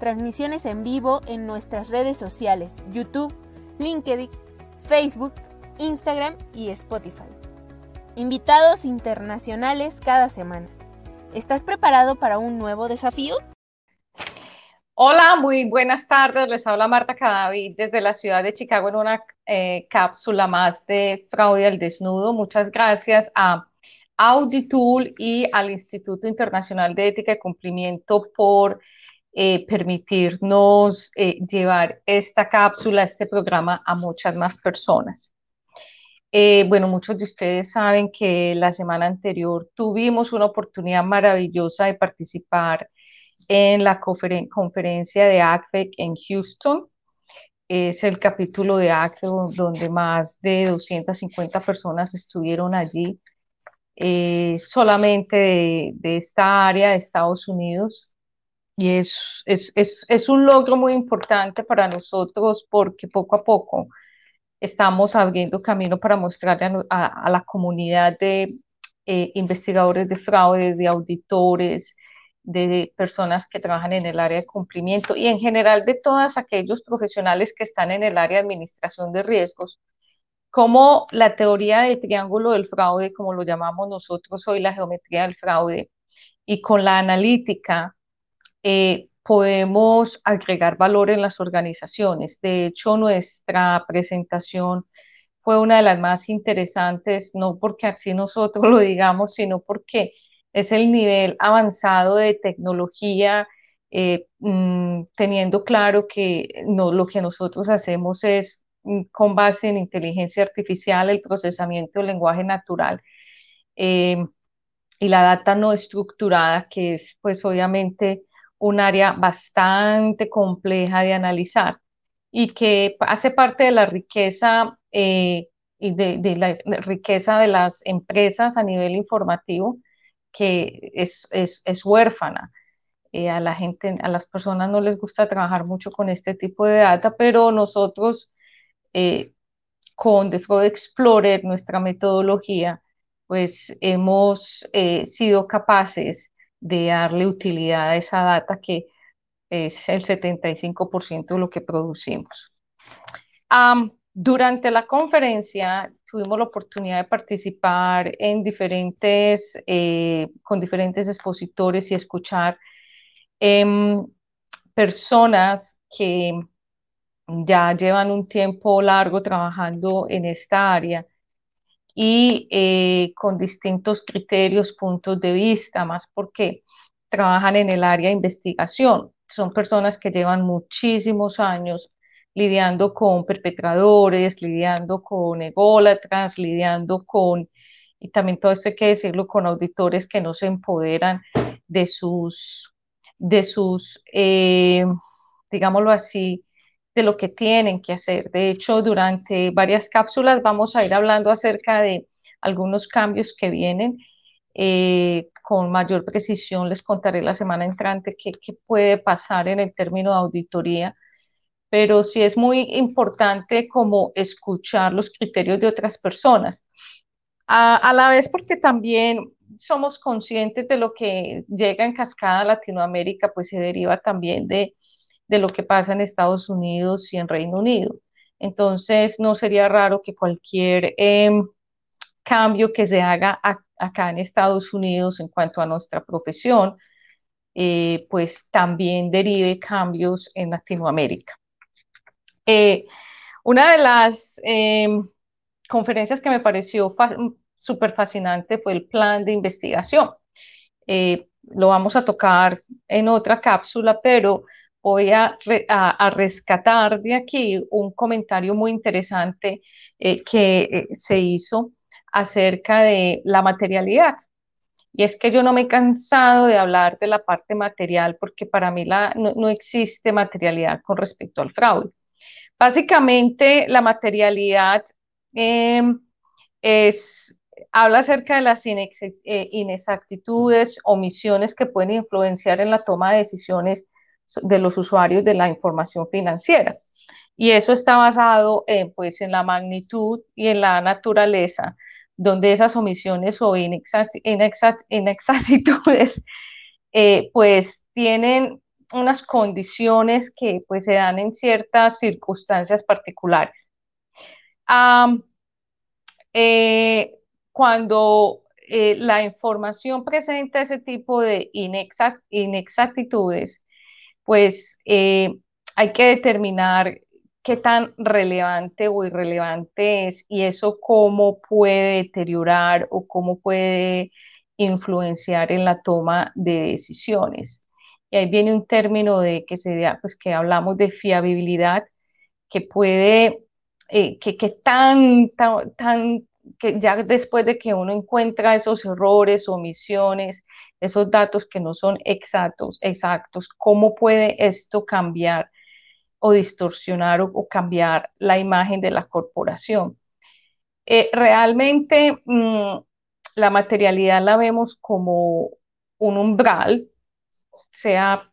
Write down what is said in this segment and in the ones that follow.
transmisiones en vivo en nuestras redes sociales, YouTube, LinkedIn, Facebook, Instagram y Spotify. Invitados internacionales cada semana. ¿Estás preparado para un nuevo desafío? Hola, muy buenas tardes. Les habla Marta Cadavid desde la ciudad de Chicago en una eh, cápsula más de fraude al desnudo. Muchas gracias a Auditool y al Instituto Internacional de Ética y Cumplimiento por eh, permitirnos eh, llevar esta cápsula, este programa a muchas más personas. Eh, bueno, muchos de ustedes saben que la semana anterior tuvimos una oportunidad maravillosa de participar en la conferencia de ACFEC en Houston. Es el capítulo de ACFEC donde más de 250 personas estuvieron allí, solamente de, de esta área de Estados Unidos. Y es, es, es, es, un logro muy importante para nosotros porque poco a poco estamos abriendo camino para mostrarle a, la comunidad de eh, investigadores de fraude, de auditores, de, personas que trabajan en el área de cumplimiento y en general de todos aquellos profesionales que están en el área de administración de riesgos, como la teoría del triángulo del fraude, como lo llamamos nosotros hoy, la geometría del fraude, y con la analítica eh, podemos agregar valor en las organizaciones. De hecho, nuestra presentación fue una de las más interesantes, no porque así nosotros lo digamos, sino porque es el nivel avanzado de tecnología, eh, mm, teniendo claro que no, lo que nosotros hacemos es mm, con base en inteligencia artificial, el procesamiento del lenguaje natural eh, y la data no estructurada, que es pues obviamente un área bastante compleja de analizar y que hace parte de la riqueza eh, y de, la riqueza de las empresas a nivel informativo que es, es, huérfana. Eh, a la gente, a las personas no les gusta trabajar mucho con este tipo de data, pero nosotros eh, con The Fraud Explorer, nuestra metodología, pues hemos sido capaces de darle utilidad a esa data que es el 75% de lo que producimos. durante la conferencia tuvimos la oportunidad de participar en diferentes, eh, con diferentes expositores y escuchar em, personas que ya llevan un tiempo largo trabajando en esta área y eh, con distintos criterios, puntos de vista, más porque trabajan en el área de investigación. Son personas que llevan muchísimos años lidiando con perpetradores, lidiando con ególatras, lidiando con, y también todo esto hay que decirlo, con auditores que no se empoderan de sus, de sus, eh, digámoslo así, de lo que tienen que hacer. De hecho, durante varias cápsulas vamos a ir hablando acerca de algunos cambios que vienen. Eh, con mayor precisión les contaré la semana entrante qué, puede pasar en el término de auditoría, pero sí es muy importante como escuchar los criterios de otras personas. A, a la vez porque también somos conscientes de lo que llega en cascada a Latinoamérica, pues se deriva también de, de lo que pasa en Estados Unidos y en Reino Unido. Entonces, no sería raro que cualquier em, cambio que se haga acá en Estados Unidos en cuanto a nuestra profesión, eh, pues también derive cambios en Latinoamérica. Eh, una de las em, conferencias que me pareció súper fascinante fue el plan de investigación. Eh, lo vamos a tocar en otra cápsula, pero voy a, rescatar de aquí un comentario muy interesante eh, que eh, se hizo acerca de la materialidad. Y es que yo no me he cansado de hablar de la parte material porque para mí la, no, existe materialidad con respecto al fraude. Básicamente, la materialidad em, es, habla acerca de las eh, inexactitudes, omisiones que pueden influenciar en la toma de decisiones de los usuarios de la información financiera. Y eso está basado en, pues, en la magnitud y en la naturaleza, donde esas omisiones o inexactitudes eh, pues tienen unas condiciones que pues se dan en ciertas circunstancias particulares. Eh, cuando eh, la información presenta ese tipo de inexactitudes, pues hay que determinar qué tan relevante o irrelevante es y eso cómo puede deteriorar o cómo puede influenciar en la toma de decisiones. Y ahí viene un término de que se pues que hablamos de fiabilidad, que puede, eh, que, que tan, tan, tan, que ya después de que uno encuentra esos errores, omisiones, esos datos que no son exactos, exactos, ¿cómo puede esto cambiar o distorsionar o, cambiar la imagen de la corporación? Eh, realmente mm, la materialidad la vemos como un umbral, sea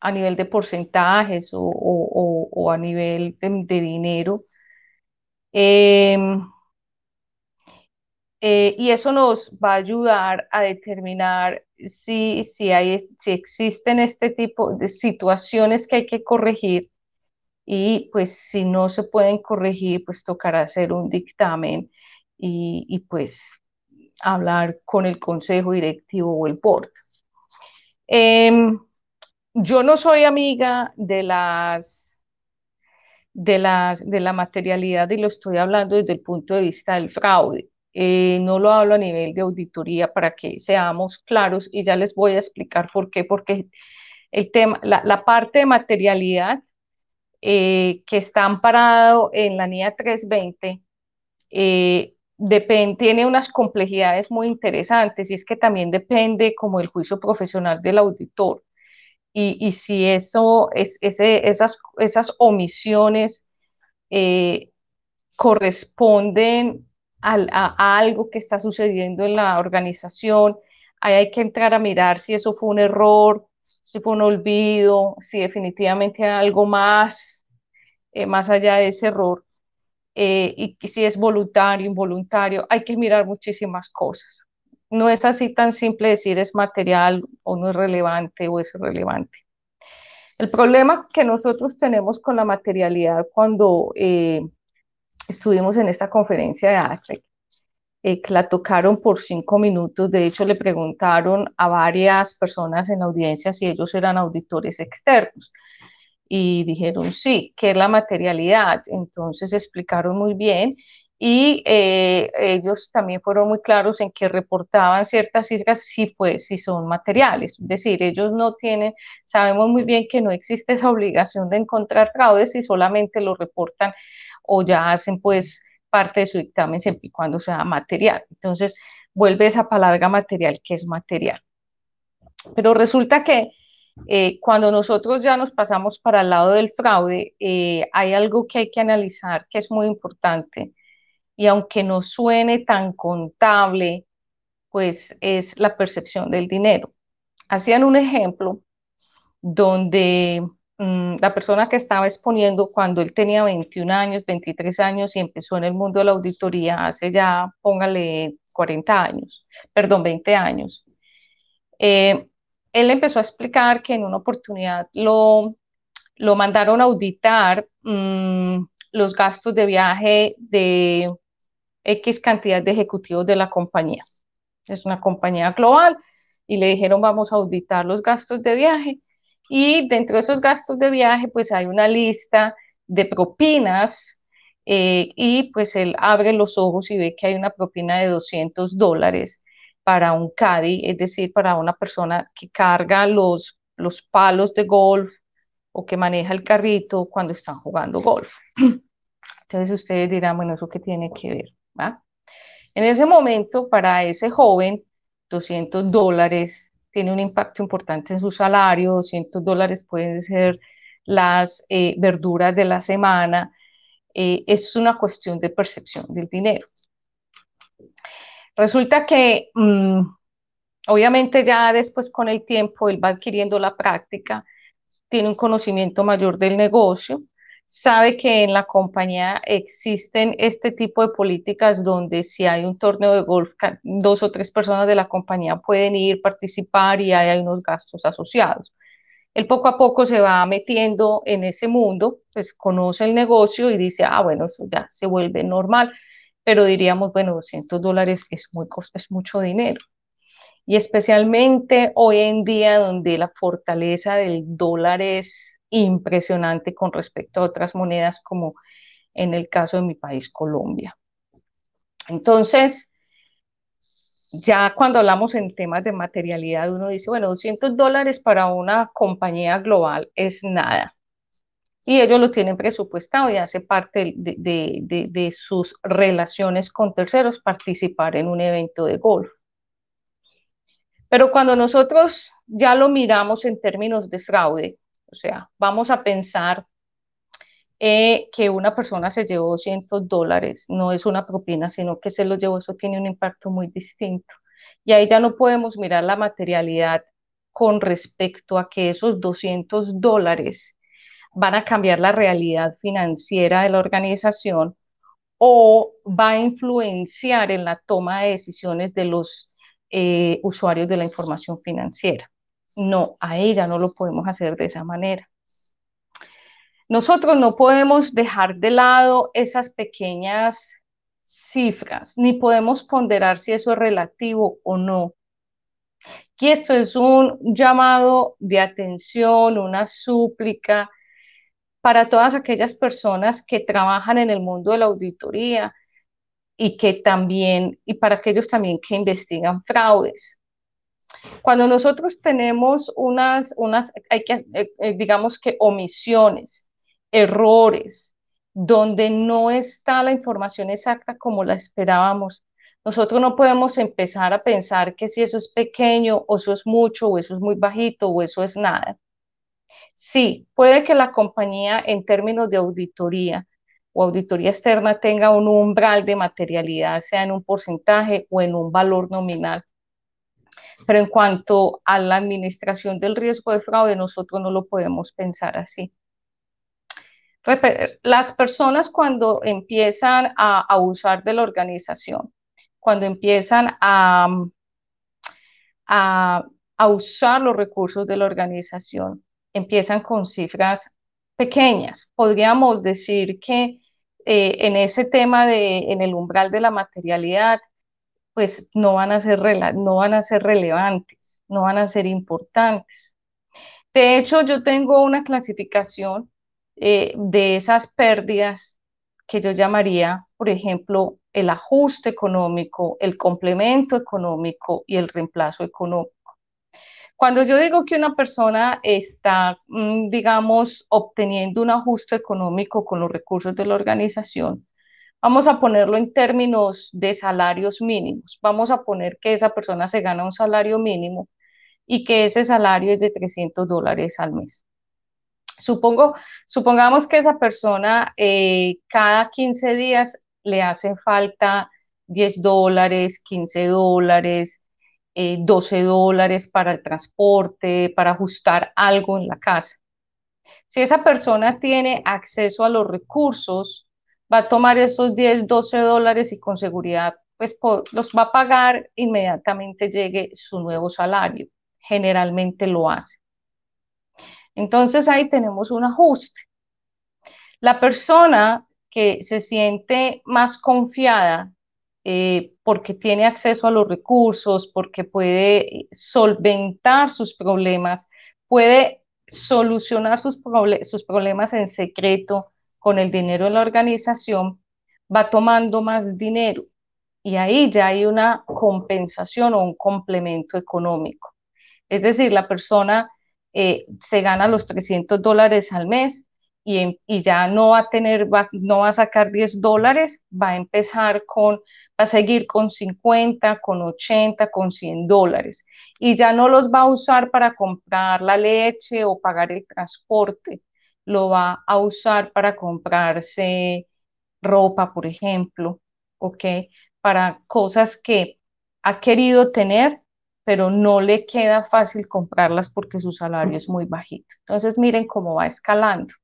a nivel de porcentajes o, a nivel de, dinero. Em, eh, y eso nos va a ayudar a determinar si, si, hay, si existen este tipo de situaciones que hay que corregir y pues si no se pueden corregir, pues tocará hacer un dictamen y, y pues hablar con el consejo directivo o el board. Em, yo no soy amiga de las, de las de la materialidad y lo estoy hablando desde el punto de vista del fraude. Eh, no lo hablo a nivel de auditoría para que seamos claros y ya les voy a explicar por qué, porque el tema, la, parte de materialidad eh, que está amparado en la NIA 320 eh, tiene unas complejidades muy interesantes y es que también depende como el juicio profesional del auditor. Y, si eso, es, esas, esas omisiones eh, corresponden a, algo que está sucediendo en la organización, ahí hay que entrar a mirar si eso fue un error, si fue un olvido, si definitivamente hay algo más, eh, más allá de ese error. Eh, y si es voluntario, involuntario, hay que mirar muchísimas cosas. No es así tan simple decir es material o no es relevante o es irrelevante. El problema que nosotros tenemos con la materialidad cuando eh, estuvimos en esta conferencia de AFEC, eh, la tocaron por cinco minutos, de hecho le preguntaron a varias personas en la audiencia si ellos eran auditores externos y dijeron sí, que es la materialidad. Entonces explicaron muy bien y eh, ellos también fueron muy claros en que reportaban ciertas cifras si, pues, si son materiales. Es decir, ellos no tienen, sabemos muy bien que no existe esa obligación de encontrar fraudes y solamente lo reportan o ya hacen pues parte de su dictamen siempre y cuando sea material. Entonces, vuelve esa palabra material que es material. Pero resulta que eh, cuando nosotros ya nos pasamos para el lado del fraude, eh, hay algo que hay que analizar que es muy importante y aunque no suene tan contable, pues es la percepción del dinero. Hacían un ejemplo donde mm, la persona que estaba exponiendo cuando él tenía 21 años, 23 años y empezó en el mundo de la auditoría hace ya, póngale 40 años, perdón, 20 años. Eh, él empezó a explicar que en una oportunidad lo, lo mandaron a auditar mm, los gastos de viaje de X cantidad de ejecutivos de la compañía. Es una compañía global y le dijeron vamos a auditar los gastos de viaje y dentro de esos gastos de viaje pues hay una lista de propinas eh, y pues él abre los ojos y ve que hay una propina de 200 dólares para un caddy, es decir, para una persona que carga los, los palos de golf o que maneja el carrito cuando están jugando golf. Entonces ustedes dirán, bueno, ¿eso qué tiene que ver? ¿va? En ese momento, para ese joven, 200 dólares tiene un impacto importante en su salario, 200 dólares pueden ser las eh, verduras de la semana. Eh, es una cuestión de percepción del dinero. Resulta que, mm, obviamente ya después con el tiempo, él va adquiriendo la práctica, tiene un conocimiento mayor del negocio, sabe que en la compañía existen este tipo de políticas donde si hay un torneo de golf, dos o tres personas de la compañía pueden ir, participar y hay unos gastos asociados. Él poco a poco se va metiendo en ese mundo, pues conoce el negocio y dice, ah, bueno, eso ya se vuelve normal, pero diríamos, bueno, 200 dólares es, muy, es mucho dinero. Y especialmente hoy en día donde la fortaleza del dólar es impresionante con respecto a otras monedas como en el caso de mi país, Colombia. Entonces, ya cuando hablamos en temas de materialidad, uno dice, bueno, 200 dólares para una compañía global es nada. Y ellos lo tienen presupuestado y hace parte de, sus relaciones con terceros participar en un evento de golf. Pero cuando nosotros ya lo miramos en términos de fraude, o sea, vamos a pensar eh, que una persona se llevó 200 dólares, no es una propina, sino que se lo llevó, eso tiene un impacto muy distinto. Y ahí ya no podemos mirar la materialidad con respecto a que esos 200 dólares van a cambiar la realidad financiera de la organización o va a influenciar en la toma de decisiones de los eh, usuarios de la información financiera. No, a ella no lo podemos hacer de esa manera. Nosotros no podemos dejar de lado esas pequeñas cifras, ni podemos ponderar si eso es relativo o no. Y esto es un llamado de atención, una súplica para todas aquellas personas que trabajan en el mundo de la auditoría y que también, y para aquellos también que investigan fraudes. Cuando nosotros tenemos unas, unas hay que, eh, eh, digamos que omisiones, errores, donde no está la información exacta como la esperábamos, nosotros no podemos empezar a pensar que si eso es pequeño o eso es mucho o eso es muy bajito o eso es nada. Sí, puede que la compañía en términos de auditoría o auditoría externa tenga un umbral de materialidad, sea en un porcentaje o en un valor nominal. Pero en cuanto a la administración del riesgo de fraude, nosotros no lo podemos pensar así. Las personas cuando empiezan a, usar de la organización, cuando empiezan a, a, usar los recursos de la organización, empiezan con cifras pequeñas. Podríamos decir que eh, en ese tema de, en el umbral de la materialidad, pues no van a ser, no van a ser relevantes, no van a ser importantes. De hecho, yo tengo una clasificación eh, de esas pérdidas que yo llamaría, por ejemplo, el ajuste económico, el complemento económico y el reemplazo económico. Cuando yo digo que una persona está, mm, digamos, obteniendo un ajuste económico con los recursos de la organización, Vamos a ponerlo en términos de salarios mínimos. Vamos a poner que esa persona se gana un salario mínimo y que ese salario es de 300 dólares al mes. Supongo, supongamos que esa persona eh, cada 15 días le hace falta 10 dólares, 15 dólares, 12 eh, dólares para el transporte, para ajustar algo en la casa. Si esa persona tiene acceso a los recursos va a tomar esos 10, 12 dólares y con seguridad pues los va a pagar inmediatamente llegue su nuevo salario. Generalmente lo hace. Entonces ahí tenemos un ajuste. La persona que se siente más confiada eh, porque tiene acceso a los recursos, porque puede solventar sus problemas, puede solucionar sus, problemas en secreto, con el dinero de la organización, va tomando más dinero y ahí ya hay una compensación o un complemento económico. Es decir, la persona eh, se gana los 300 dólares al mes y, y, ya no va a tener, no va a sacar 10 dólares, va a empezar con, va a seguir con 50, con 80, con 100 dólares y ya no los va a usar para comprar la leche o pagar el transporte, lo va a usar para comprarse ropa, por ejemplo, ¿ok? Para cosas que ha querido tener, pero no le queda fácil comprarlas porque su salario es muy bajito. Entonces, miren cómo va escalando.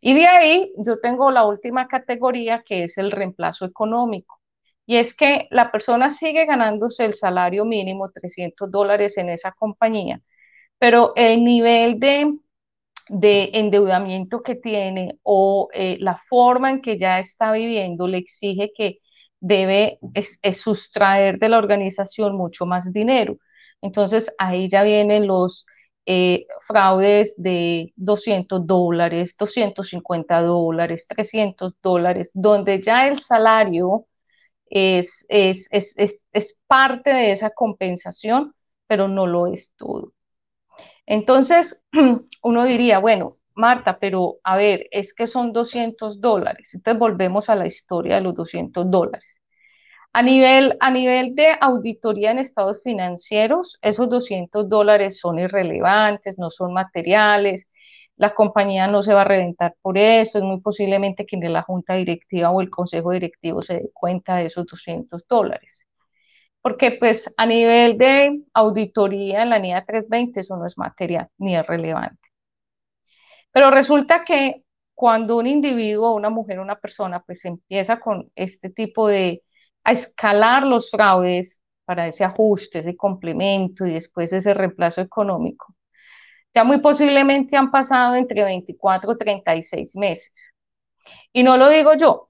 Y de ahí yo tengo la última categoría que es el reemplazo económico. Y es que la persona sigue ganándose el salario mínimo, 300 dólares en esa compañía, pero el nivel de, de endeudamiento que tiene o eh, la forma en que ya está viviendo le exige que debe sustraer de la organización mucho más dinero. Entonces ahí ya vienen los eh, fraudes de 200 dólares, 250 dólares, 300 dólares, donde ya el salario es, es, es, parte de esa compensación, pero no lo es todo. Entonces, uno diría, bueno, Marta, pero a ver, es que son 200 dólares. Entonces volvemos a la historia de los 200 dólares. A nivel, a nivel de auditoría en estados financieros, esos 200 dólares son irrelevantes, no son materiales, la compañía no se va a reventar por eso, es muy posiblemente que ni la junta directiva o el consejo directivo se dé cuenta de esos 200 dólares. Porque pues a nivel de auditoría en la NIA 320 eso no es material ni es relevante. Pero resulta que cuando un individuo, una mujer, una persona, pues empieza con este tipo de a escalar los fraudes para ese ajuste, ese complemento y después ese reemplazo económico. Ya muy posiblemente han pasado entre 24 y 36 meses. Y no lo digo yo,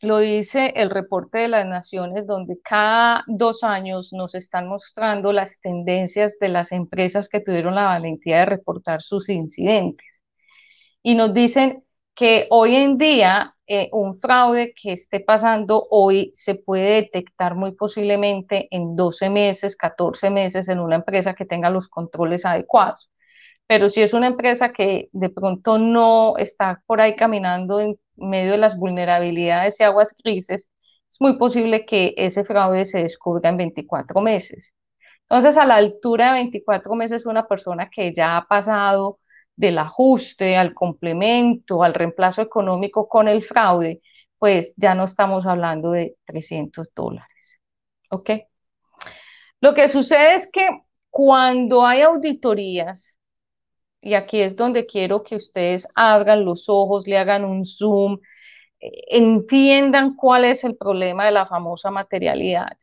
lo dice el reporte de las Naciones, donde cada dos años nos están mostrando las tendencias de las empresas que tuvieron la valentía de reportar sus incidentes. Y nos dicen que hoy en día eh, un fraude que esté pasando hoy se puede detectar muy posiblemente en 12 meses, 14 meses en una empresa que tenga los controles adecuados. Pero si es una empresa que de pronto no está por ahí caminando en medio de las vulnerabilidades y aguas grises, es muy posible que ese fraude se descubra en 24 meses. Entonces, a la altura de 24 meses, una persona que ya ha pasado del ajuste al complemento, al reemplazo económico con el fraude, pues ya no estamos hablando de 300 dólares. ¿Ok? Lo que sucede es que cuando hay auditorías, y aquí es donde quiero que ustedes abran los ojos, le hagan un zoom, eh, entiendan cuál es el problema de la famosa materialidad.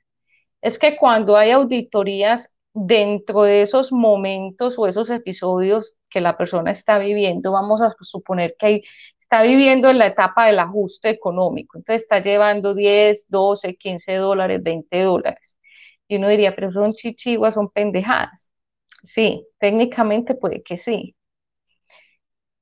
Es que cuando hay auditorías dentro de esos momentos o esos episodios que la persona está viviendo, vamos a suponer que está viviendo en la etapa del ajuste económico, entonces está llevando 10, 12, 15 dólares, 20 dólares. Y uno diría, pero son chichiguas, son pendejadas. Sí, técnicamente puede que sí.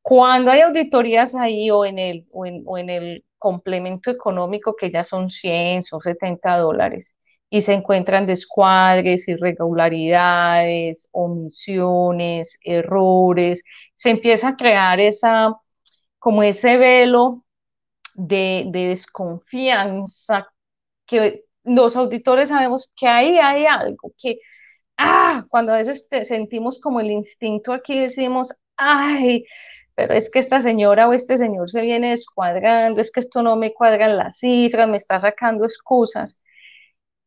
Cuando hay auditorías ahí o en el, o en, o en el complemento económico que ya son 100, son 70 dólares, y se encuentran descuadres, irregularidades, omisiones, errores, se empieza a crear esa, como ese velo de, desconfianza que los auditores sabemos que ahí hay algo, que, ah, cuando a veces sentimos como el instinto aquí decimos, ay, pero es que esta señora o este señor se viene descuadrando, es que esto no me cuadran las cifras, me está sacando excusas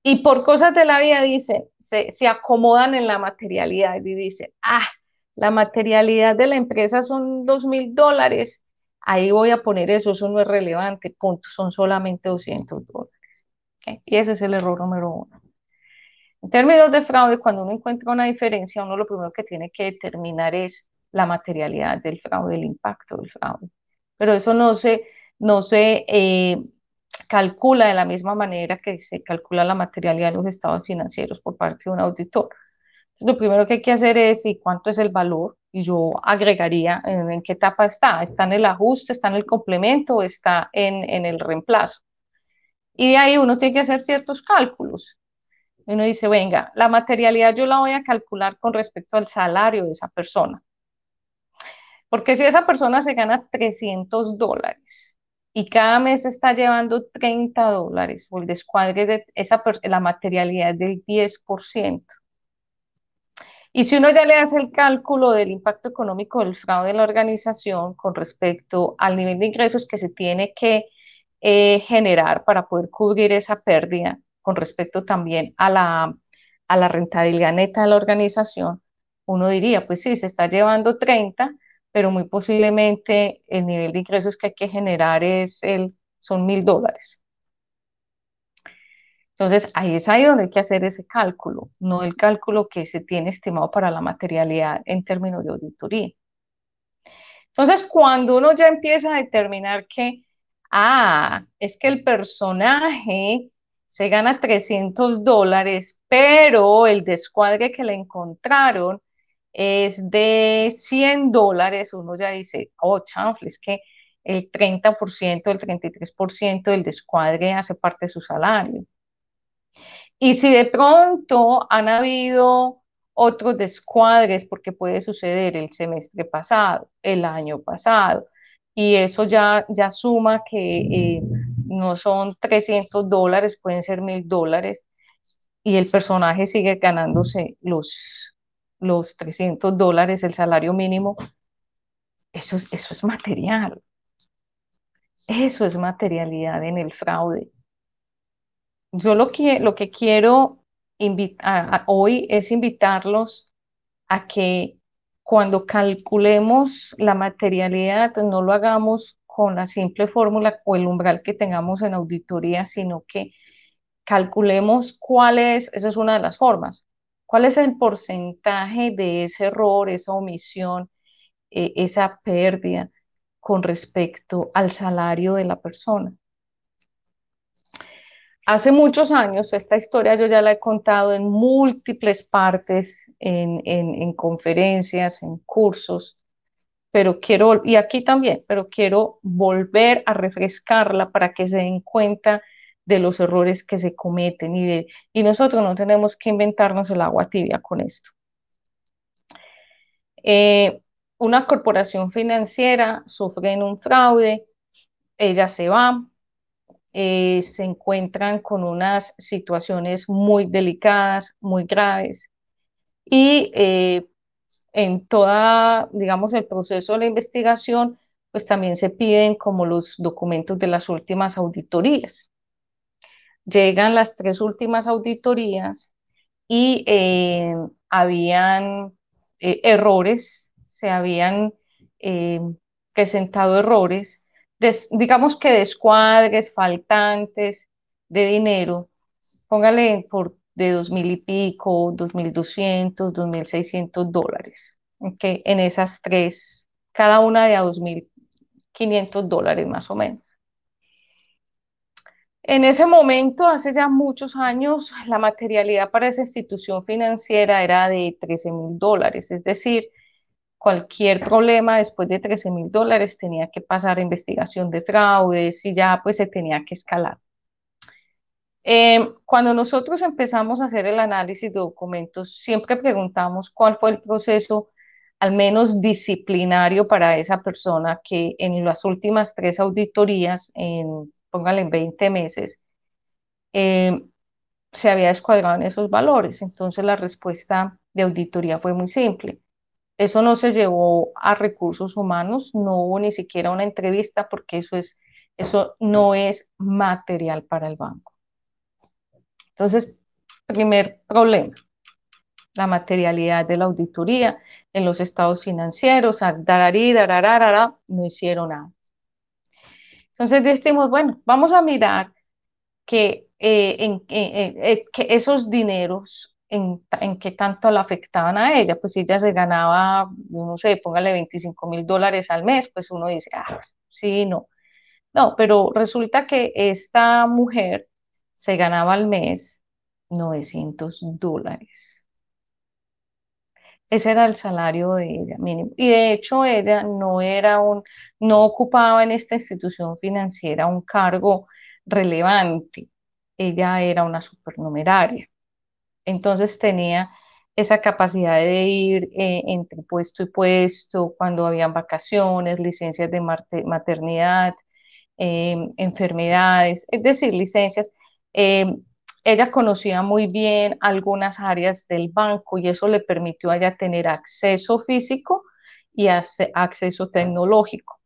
y por cosas de la vida, dice, se, se acomodan en la materialidad y dice, ah, la materialidad de la empresa son dos mil dólares, ahí voy a poner eso, eso no es relevante, punto, son solamente 200 dólares. Y ese es el error número uno. En términos de fraude, cuando uno encuentra una diferencia, uno lo primero que tiene que determinar es la materialidad del fraude, el impacto del fraude. Pero eso no se, no se eh, calcula de la misma manera que se calcula la materialidad de los estados financieros por parte de un auditor. Lo primero que hay que hacer es, ¿y cuánto es el valor? Y yo agregaría en, qué etapa está. ¿Está en el ajuste, está en el complemento está en, en el reemplazo? Y de ahí uno tiene que hacer ciertos cálculos. Uno dice, venga, la materialidad yo la voy a calcular con respecto al salario de esa persona. Porque si esa persona se gana 300 dólares y cada mes está llevando 30 dólares o el descuadre de esa, la materialidad del 10%. Y si uno ya le hace el cálculo del impacto económico del fraude en la organización con respecto al nivel de ingresos que se tiene que eh, generar para poder cubrir esa pérdida, con respecto también a la, a la rentabilidad neta de la organización, uno diría, pues sí, se está llevando 30, pero muy posiblemente el nivel de ingresos que hay que generar es el, son mil dólares. Entonces, ahí es ahí donde hay que hacer ese cálculo, no el cálculo que se tiene estimado para la materialidad en términos de auditoría. Entonces, cuando uno ya empieza a determinar que, ah, es que el personaje se gana 300 dólares, pero el descuadre que le encontraron es de 100 dólares, uno ya dice, oh, chanfle, es que el 30%, el 33% del descuadre hace parte de su salario. Y si de pronto han habido otros descuadres, porque puede suceder el semestre pasado, el año pasado, y eso ya, ya suma que eh, no son 300 dólares, pueden ser 1000 dólares, y el personaje sigue ganándose los, los 300 dólares, el salario mínimo, eso, eso es material. Eso es materialidad en el fraude. Yo lo que, lo que quiero hoy es invitarlos a que cuando calculemos la materialidad, no lo hagamos con la simple fórmula o el umbral que tengamos en auditoría, sino que calculemos cuál es, esa es una de las formas, cuál es el porcentaje de ese error, esa omisión, eh, esa pérdida con respecto al salario de la persona. Hace muchos años, esta historia yo ya la he contado en múltiples partes, en, en conferencias, en cursos, pero quiero, y aquí también, pero quiero volver a refrescarla para que se den cuenta de los errores que se cometen y, de, y nosotros no tenemos que inventarnos el agua tibia con esto. Eh, una corporación financiera sufre un fraude, ella se va, eh, se encuentran con unas situaciones muy delicadas, muy graves y eh, en toda, digamos, el proceso de la investigación, pues también se piden como los documentos de las últimas auditorías. Llegan las tres últimas auditorías y eh, habían eh, errores, se habían eh, presentado errores, digamos que descuadres, faltantes de dinero, póngale por de dos mil y pico, dos mil doscientos, dos mil seiscientos dólares, que en esas tres, cada una de a dos mil quinientos dólares más o menos. En ese momento, hace ya muchos años, la materialidad para esa institución financiera era de 13 mil dólares, es decir, cualquier problema después de 13 mil dólares tenía que pasar a investigación de fraudes y ya pues se tenía que escalar. Em, cuando nosotros empezamos a hacer el análisis de documentos, siempre preguntamos cuál fue el proceso, al menos disciplinario, para esa persona que en las últimas tres auditorías, en, póngale en 20 meses, em, se había escuadrado en esos valores. Entonces la respuesta de auditoría fue muy simple. Eso no se llevó a recursos humanos, no hubo ni siquiera una entrevista porque eso es, eso no es material para el banco. Entonces, primer problema, la materialidad de la auditoría en los estados financieros, dararí, dararara, no hicieron nada. Entonces decimos, bueno, vamos a mirar que, eh, eh, que esos dineros en, en qué tanto la afectaban a ella, pues si ella se ganaba, no sé, póngale 25 mil dólares al mes, pues uno dice, ah, sí, no. No, pero resulta que esta mujer se ganaba al mes 900 dólares. Ese era el salario de ella mínimo. Y de hecho ella no era un, no ocupaba en esta institución financiera un cargo relevante. Ella era una supernumeraria. Entonces tenía esa capacidad de ir eh, entre puesto y puesto cuando habían vacaciones, licencias de maternidad, em, enfermedades, es decir, licencias Em, ella conocía muy bien algunas áreas del banco y eso le permitió a ella tener acceso físico y acceso tecnológico.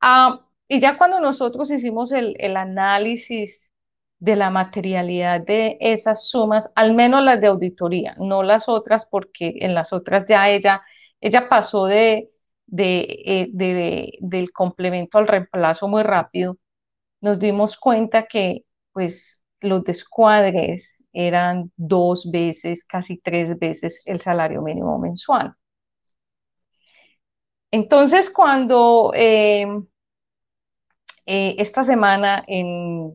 Ah, y ya cuando nosotros hicimos el, análisis de la materialidad de esas sumas, al menos las de auditoría, no las otras, porque en las otras ya ella, ella pasó de, de, eh, del complemento al reemplazo muy rápido, nos dimos cuenta que pues los descuadres eran dos veces, casi tres veces el salario mínimo mensual. Entonces, cuando eh, eh, esta semana en,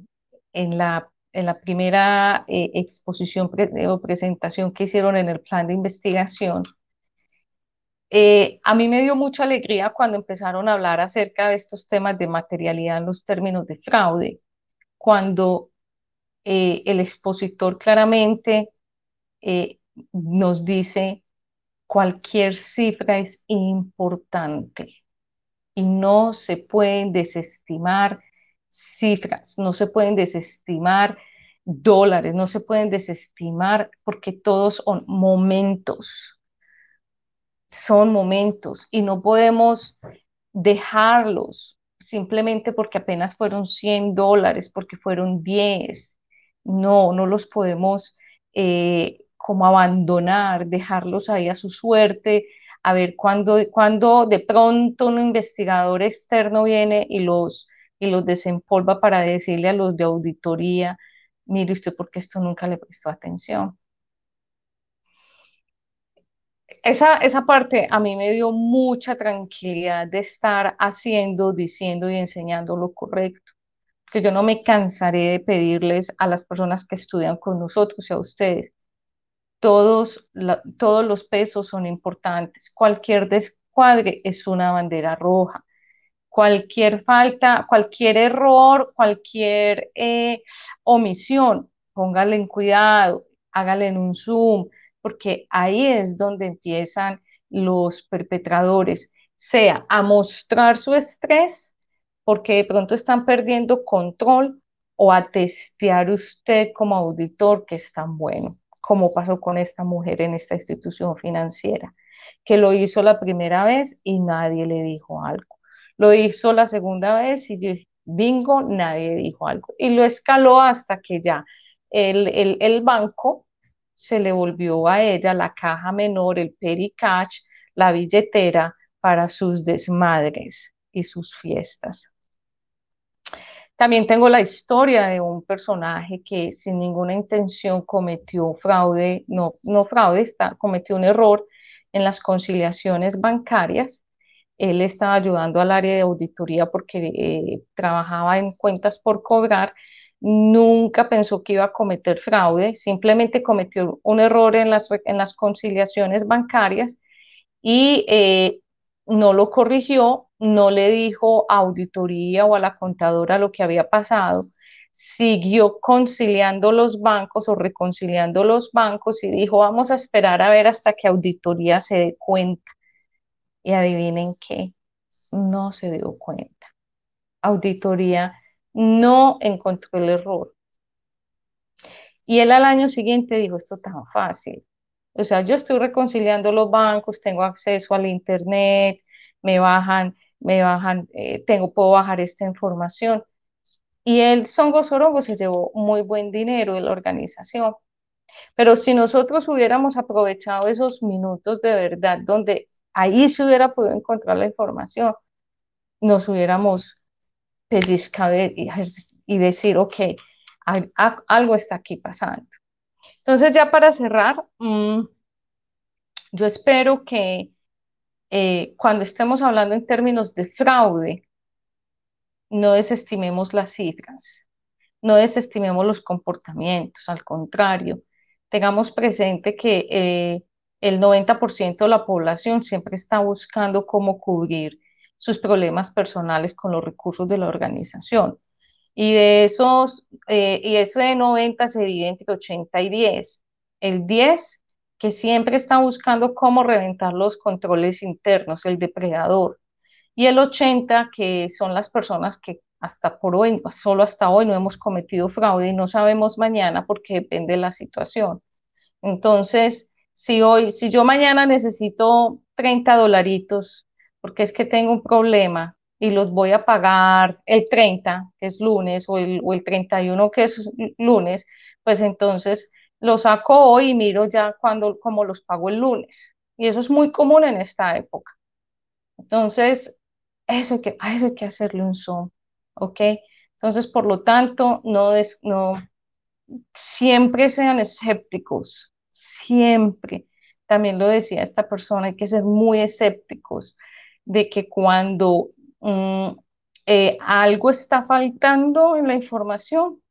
la, en la primera eh, exposición o presentación que hicieron en el plan de investigación, a mí me dio mucha alegría cuando empezaron a hablar acerca de estos temas de materialidad en los términos de fraude, cuando el expositor claramente nos dice cualquier cifra es importante y no se pueden desestimar cifras, no se pueden desestimar dólares, no se pueden desestimar porque todos son momentos, son momentos y no podemos dejarlos simplemente porque apenas fueron 100 dólares, porque fueron 10. No, no los podemos eh, como abandonar, dejarlos ahí a su suerte, a ver cuándo cuando de pronto un investigador externo viene y los, y los desempolva para decirle a los de auditoría, mire usted porque esto nunca le prestó atención. Esa, esa parte a mí me dio mucha tranquilidad de estar haciendo, diciendo y enseñando lo correcto, que yo no me cansaré de pedirles a las personas que estudian con nosotros y a ustedes, todos, todos los pesos son importantes. Cualquier descuadre es una bandera roja. Cualquier falta, cualquier error, cualquier eh, omisión, póngale en cuidado, hágale en un zoom, porque ahí es donde empiezan los perpetradores, sea a mostrar su estrés, porque de pronto están perdiendo control, o a testear usted como auditor que es tan bueno como pasó con esta mujer en esta institución financiera, que lo hizo la primera vez y nadie le dijo algo. Lo hizo la segunda vez y bingo, nadie dijo algo. Y lo escaló hasta que ya el, el, banco se le volvió a ella la caja menor, el pericach, la billetera para sus desmadres y sus fiestas. También tengo la historia de un personaje que sin ninguna intención cometió fraude, no, no fraude, está, cometió un error en las conciliaciones bancarias. Él estaba ayudando al área de auditoría porque eh, trabajaba en cuentas por cobrar. Nunca pensó que iba a cometer fraude, simplemente cometió un error en las, en las conciliaciones bancarias y eh, no lo corrigió, no le dijo a auditoría o a la contadora lo que había pasado, siguió conciliando los bancos o reconciliando los bancos y dijo, vamos a esperar a ver hasta que auditoría se dé cuenta. Y adivinen qué, no se dio cuenta. Auditoría no encontró el error. Y él al año siguiente dijo, esto tan fácil. O sea, yo estoy reconciliando los bancos, tengo acceso al Internet, me bajan, me bajan, eh, tengo, puedo bajar esta información. Y el Songo Sorongo se llevó muy buen dinero de la organización. Pero si nosotros hubiéramos aprovechado esos minutos de verdad, donde ahí se hubiera podido encontrar la información, nos hubiéramos pellizcado y, decir, ok, algo está aquí pasando. Entonces, ya para cerrar, mm, yo espero que eh, cuando estemos hablando en términos de fraude, no desestimemos las cifras, no desestimemos los comportamientos, al contrario, tengamos presente que eh, el 90% de la población siempre está buscando cómo cubrir sus problemas personales con los recursos de la organización. Y de esos, eh, y eso de 90 es evidente que 80 y 10. El 10 que siempre está buscando cómo reventar los controles internos, el depredador. Y el 80 que son las personas que hasta por hoy, solo hasta hoy no hemos cometido fraude y no sabemos mañana porque depende de la situación. Entonces, si hoy, si yo mañana necesito 30 dolaritos porque es que tengo un problema y los voy a pagar el 30, que es lunes, o el, o el 31, que es lunes, pues entonces lo saco hoy y miro ya cuando, como los pago el lunes. Y eso es muy común en esta época. Entonces, eso hay que, a eso hay que hacerle un zoom, ¿ok? Entonces, por lo tanto, no, no siempre sean escépticos, siempre. También lo decía esta persona, hay que ser muy escépticos de que cuando mm, eh, algo está faltando en la información,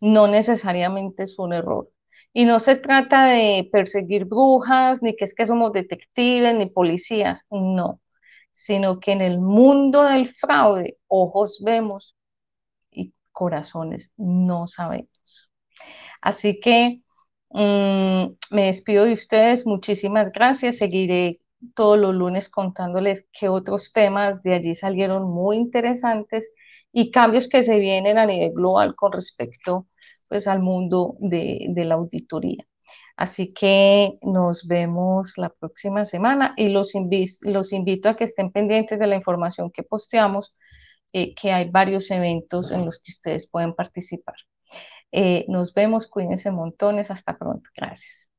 no necesariamente es un error. Y no se trata de perseguir brujas, ni que es que somos detectives, ni policías, no, sino que en el mundo del fraude, ojos vemos y corazones no sabemos. Así que mm, me despido de ustedes, muchísimas gracias, seguiré todos los lunes contándoles qué otros temas de allí salieron muy interesantes y cambios que se vienen a nivel global con respecto pues, al mundo de, la auditoría. Así que nos vemos la próxima semana y los, invito a que estén pendientes de la información que posteamos, eh, que hay varios eventos en los que ustedes pueden participar. Eh, nos vemos, cuídense montones, hasta pronto. Gracias.